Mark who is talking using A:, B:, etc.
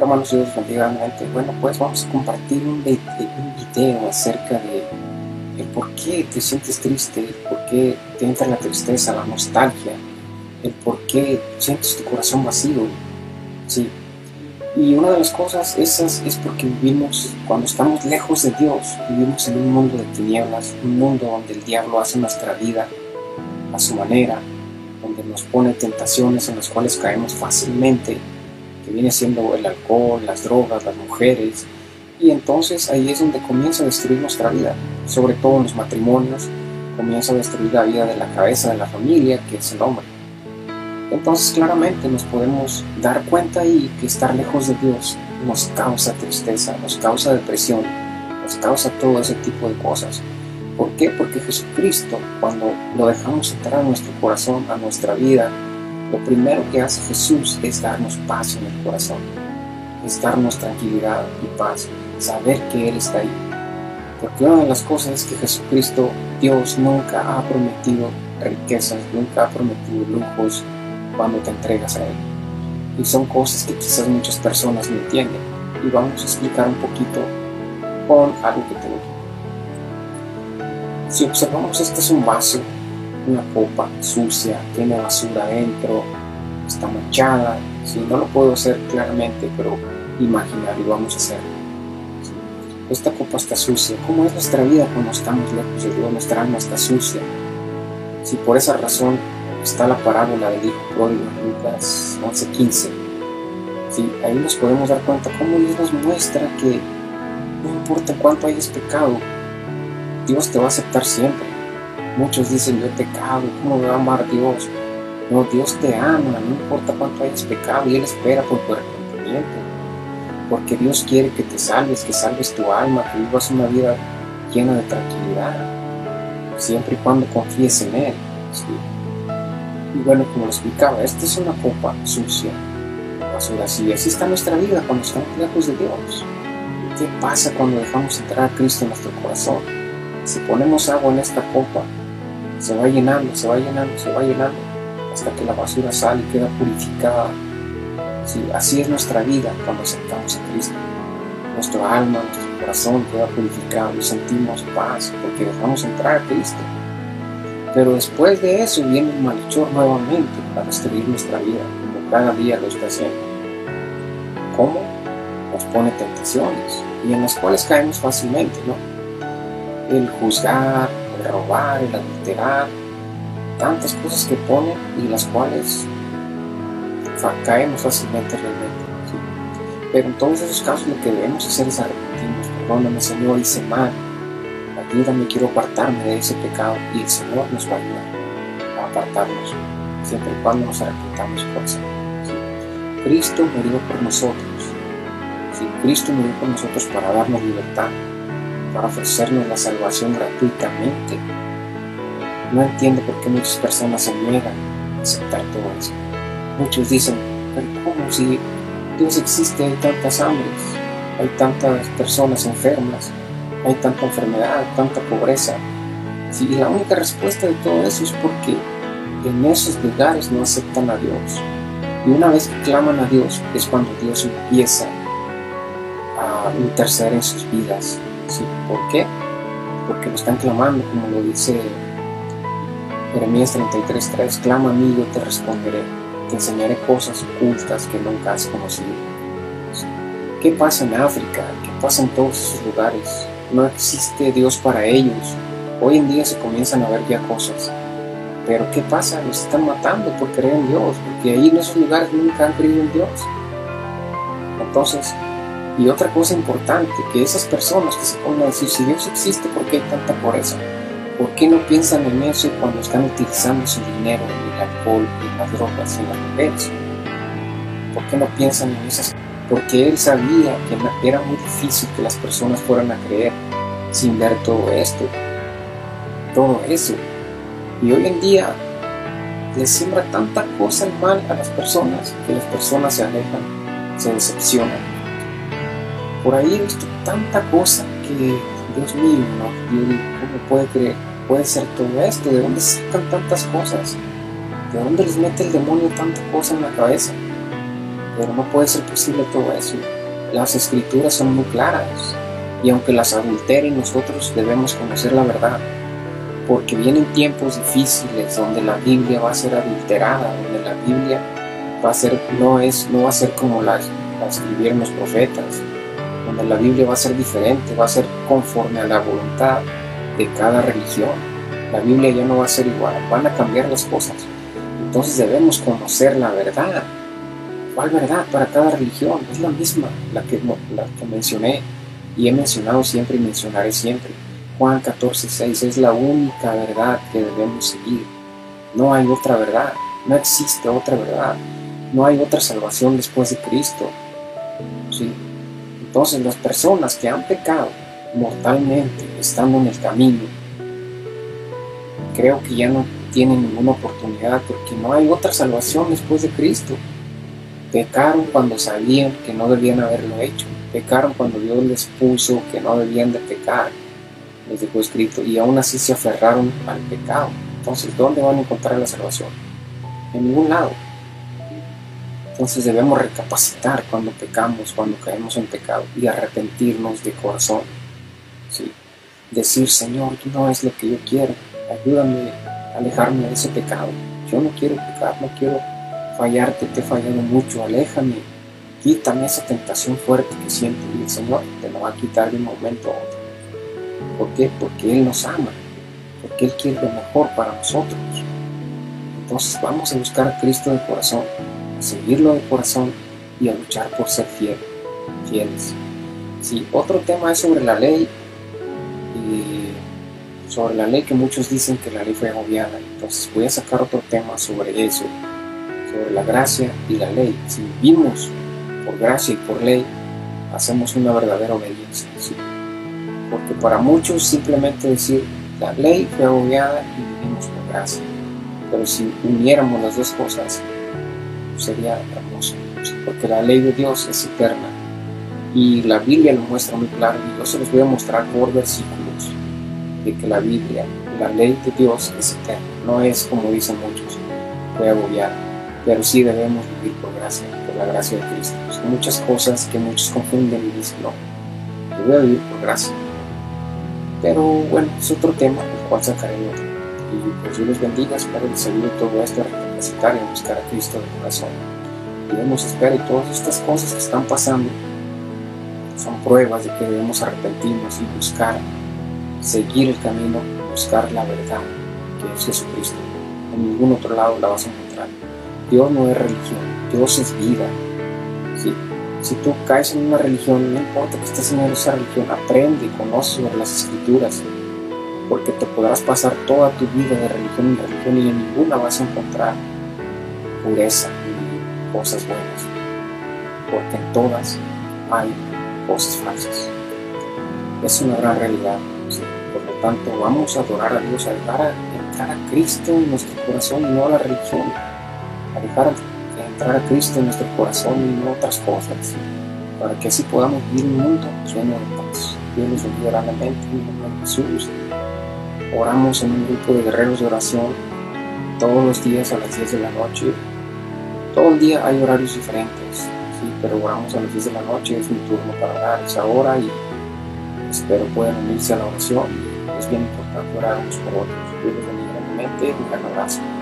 A: Hermanos, Dios bendiga Bueno, pues vamos a compartir un, video acerca de el por qué te sientes triste, el por qué te entra la tristeza, la nostalgia, el por qué sientes tu corazón vacío. Sí. Y una de las cosas esas es porque vivimos, cuando estamos lejos de Dios, vivimos en un mundo de tinieblas, un mundo donde el diablo hace nuestra vida a su manera, donde nos pone tentaciones en las cuales caemos fácilmente, que viene siendo el alcohol, las drogas, las mujeres, y entonces ahí es donde comienza a destruir nuestra vida, sobre todo en los matrimonios, comienza a destruir la vida de la cabeza de la familia, que es el hombre. Entonces claramente nos podemos dar cuenta ahí que estar lejos de Dios nos causa tristeza, nos causa depresión, nos causa todo ese tipo de cosas. ¿Por qué? Porque Jesucristo, cuando lo dejamos entrar a nuestro corazón, a nuestra vida, lo primero que hace Jesús es darnos paz en el corazón, es darnos tranquilidad y paz, saber que Él está ahí. Porque una de las cosas es que Jesucristo, Dios, nunca ha prometido riquezas, nunca ha prometido lujos cuando te entregas a Él. Y son cosas que quizás muchas personas no entienden. Y vamos a explicar un poquito con algo que tengo si observamos, este es un vaso, una copa sucia, tiene basura adentro, está manchada. Si no lo puedo hacer claramente, pero imaginar y vamos a hacerlo. Esta copa está sucia. ¿Cómo es nuestra vida cuando estamos lejos de Dios? Nuestra alma está sucia. Si por esa razón está la parábola del Hijo Pródigo en Lucas 11:15. Sí, ahí nos podemos dar cuenta cómo Dios nos muestra que no importa cuánto hayas pecado, Dios te va a aceptar siempre. Muchos dicen, yo pecado, ¿cómo me va a amar Dios? No, Dios te ama, no importa cuánto hayas pecado, y Él espera por tu arrepentimiento. Porque Dios quiere que te salves, que salves tu alma, que vivas una vida llena de tranquilidad, siempre y cuando confíes en Él. Y bueno, como lo explicaba, esta es una copa sucia, basura así. Así está nuestra vida cuando estamos lejos de Dios. ¿Qué pasa cuando dejamos entrar a Cristo en nuestro corazón? Si ponemos agua en esta copa, se va llenando, se va llenando, se va llenando, hasta que la basura sale y queda purificada. así es nuestra vida cuando aceptamos a Cristo. Nuestro alma, nuestro corazón queda purificado y sentimos paz porque dejamos entrar a Cristo. Pero después de eso viene el malhechor nuevamente para destruir nuestra vida, como cada día lo está haciendo. ¿Cómo? Nos pone tentaciones y en las cuales caemos fácilmente, ¿no? el juzgar, el robar, el adulterar, tantas cosas que ponen y las cuales caemos fácilmente realmente. Pero en todos esos casos lo que debemos hacer es arrepentirnos. Perdóname Señor, hice mal. Ayúdame, quiero apartarme de ese pecado y el Señor nos va a ayudar a apartarnos siempre y cuando nos arrepentamos por eso. Cristo murió por nosotros. Cristo murió por nosotros para darnos libertad para ofrecernos la salvación gratuitamente. No entiendo por qué muchas personas se niegan a aceptar todo eso. Muchos dicen, pero ¿cómo si Dios existe hay tantas hambres, hay tantas personas enfermas, hay tanta enfermedad, tanta pobreza? y la única respuesta de todo eso es porque en esos lugares no aceptan a Dios. Y una vez que claman a Dios es cuando Dios empieza a interceder en sus vidas, ¿Por qué? Porque lo están clamando, como lo dice Jeremías 33:3, clama a mí yo te responderé, te enseñaré cosas ocultas que nunca has conocido. ¿Qué pasa en África? ¿Qué pasa en todos esos lugares? No existe Dios para ellos. Hoy en día se comienzan a ver ya cosas. Pero ¿qué pasa? Los están matando por creer en Dios, porque ahí en esos lugares nunca han creído en Dios. Entonces, y otra cosa importante, que esas personas que se ponen a decir, si Dios existe, ¿por qué hay tanta pobreza? ¿Por qué no piensan en eso cuando están utilizando su dinero en el alcohol, en las drogas, en las mujeres? ¿Por qué no piensan en esas Porque él sabía que era muy difícil que las personas fueran a creer sin ver todo esto, todo eso. Y hoy en día les siembra tanta cosa mal a las personas que las personas se alejan, se decepcionan por ahí he visto tanta cosa que, Dios mío, ¿no? ¿cómo puede creer? Puede ser todo esto, ¿de dónde sacan tantas cosas? ¿De dónde les mete el demonio tanta cosa en la cabeza? Pero no puede ser posible todo eso. Las escrituras son muy claras y aunque las adulteren nosotros debemos conocer la verdad. Porque vienen tiempos difíciles donde la Biblia va a ser adulterada, donde la Biblia va a ser, no, es, no va a ser como la, la escribieron los profetas, donde la Biblia va a ser diferente, va a ser conforme a la voluntad de cada religión. La Biblia ya no va a ser igual, van a cambiar las cosas. Entonces debemos conocer la verdad. ¿Cuál verdad para cada religión? Es la misma, la que, la que mencioné y he mencionado siempre y mencionaré siempre. Juan 14, 6 es la única verdad que debemos seguir. No hay otra verdad, no existe otra verdad, no hay otra salvación después de Cristo. ¿Sí? Entonces las personas que han pecado mortalmente estando en el camino, creo que ya no tienen ninguna oportunidad porque no hay otra salvación después de Cristo. Pecaron cuando sabían que no debían haberlo hecho. Pecaron cuando Dios les puso que no debían de pecar, les dejó escrito, y aún así se aferraron al pecado. Entonces, ¿dónde van a encontrar la salvación? En ningún lado. Entonces debemos recapacitar cuando pecamos, cuando caemos en pecado y arrepentirnos de corazón. ¿sí? Decir, Señor, no es lo que yo quiero, ayúdame a alejarme de ese pecado. Yo no quiero pecar, no quiero fallarte, te he fallado mucho, aléjame, quítame esa tentación fuerte que siento y el Señor te lo va a quitar de un momento a otro. ¿Por qué? Porque Él nos ama, porque Él quiere lo mejor para nosotros. Entonces vamos a buscar a Cristo de corazón, a seguirlo de corazón y a luchar por ser fiel, fieles. Si otro tema es sobre la ley, y sobre la ley que muchos dicen que la ley fue agobiada. Entonces voy a sacar otro tema sobre eso, sobre la gracia y la ley. Si vivimos por gracia y por ley, hacemos una verdadera obediencia. Porque para muchos simplemente decir la ley fue agobiada y vivimos por gracia. Pero si uniéramos las dos cosas, sería hermoso. Porque la ley de Dios es eterna. Y la Biblia lo muestra muy claro. Y yo se los voy a mostrar por versículos de que la Biblia, la ley de Dios es eterna. No es como dicen muchos, fue agobiada. Pero sí debemos vivir por gracia, por la gracia de Cristo. Muchas cosas que muchos confunden y dicen, no, yo voy a vivir por gracia. Pero bueno, es otro tema, el cual sacaré otro. Y pues Dios los bendiga, espero que ayude todo esto a recapacitar y buscar a Cristo de corazón. Debemos esperar y todas estas cosas que están pasando son pruebas de que debemos arrepentirnos y buscar, seguir el camino, buscar la verdad, que es Jesucristo. En ningún otro lado la vas a encontrar. Dios no es religión, Dios es vida. ¿sí? Si tú caes en una religión, no importa que estés en esa religión, aprende, conoce las escrituras, porque te podrás pasar toda tu vida de religión en religión y en ninguna vas a encontrar pureza y cosas buenas, porque en todas hay cosas falsas. Es una gran realidad. Por lo tanto, vamos a adorar a Dios, a dejar a, entrar a Cristo en nuestro corazón y no a la religión. A dejar entrar a Cristo en nuestro corazón y no otras cosas. Para que así podamos vivir un mundo lleno de paz. Dios nos bendiga grandemente en el nombre de Jesús. Oramos en un grupo de guerreros de oración todos los días a las 10 de la noche. Todo el día hay horarios diferentes pero oramos a las 10 de la noche, es mi turno para orar esa hora y espero puedan unirse a la oración. Es bien importante orar unos por otros. Dios los bendiga mente, un gran abrazo.